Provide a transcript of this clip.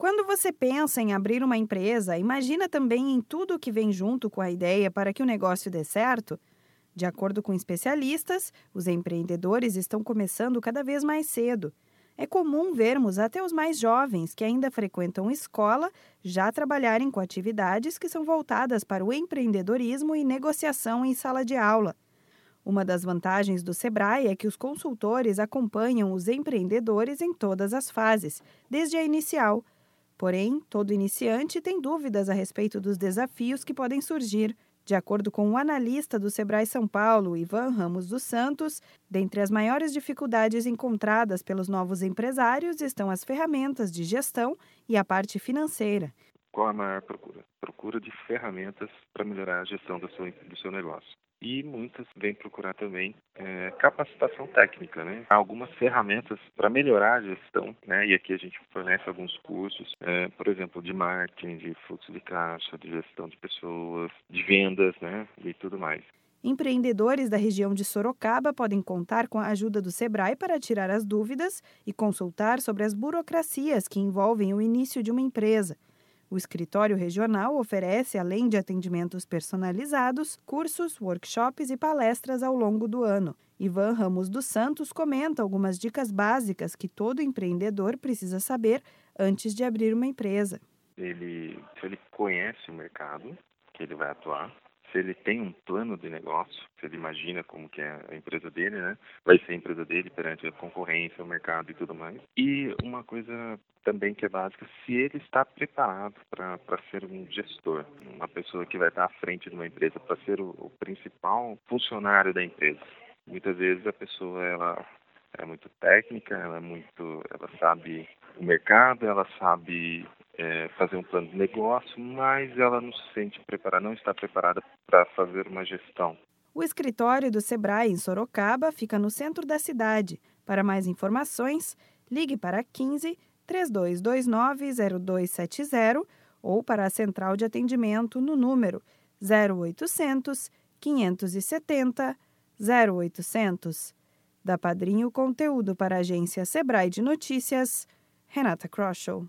Quando você pensa em abrir uma empresa, imagina também em tudo o que vem junto com a ideia para que o negócio dê certo? De acordo com especialistas, os empreendedores estão começando cada vez mais cedo. É comum vermos até os mais jovens que ainda frequentam escola já trabalharem com atividades que são voltadas para o empreendedorismo e negociação em sala de aula. Uma das vantagens do Sebrae é que os consultores acompanham os empreendedores em todas as fases, desde a inicial Porém, todo iniciante tem dúvidas a respeito dos desafios que podem surgir. De acordo com o analista do Sebrae São Paulo, Ivan Ramos dos Santos, dentre as maiores dificuldades encontradas pelos novos empresários estão as ferramentas de gestão e a parte financeira. Qual a maior procura? Procura de ferramentas para melhorar a gestão do seu, do seu negócio e muitas vêm procurar também é, capacitação técnica, né? Algumas ferramentas para melhorar a gestão, né? E aqui a gente fornece alguns cursos, é, por exemplo, de marketing, de fluxo de caixa, de gestão de pessoas, de vendas, né? E tudo mais. Empreendedores da região de Sorocaba podem contar com a ajuda do Sebrae para tirar as dúvidas e consultar sobre as burocracias que envolvem o início de uma empresa. O escritório regional oferece, além de atendimentos personalizados, cursos, workshops e palestras ao longo do ano. Ivan Ramos dos Santos comenta algumas dicas básicas que todo empreendedor precisa saber antes de abrir uma empresa. Ele, se ele conhece o mercado que ele vai atuar, se ele tem um plano de negócio, se ele imagina como que é a empresa dele, né? Vai ser a empresa dele perante a concorrência, o mercado e tudo mais. E uma coisa também que é básica, se ele está preparado para ser um gestor, uma pessoa que vai estar à frente de uma empresa, para ser o, o principal funcionário da empresa. Muitas vezes a pessoa ela é muito técnica, ela é muito, ela sabe o mercado, ela sabe é, fazer um plano de negócio, mas ela não se sente preparada, não está preparada para fazer uma gestão. O escritório do Sebrae em Sorocaba fica no centro da cidade. Para mais informações, ligue para 15 3229 0270 ou para a central de atendimento no número 0800 570 0800. Da Padrinho Conteúdo para a agência Sebrae de Notícias, Renata Kroschel.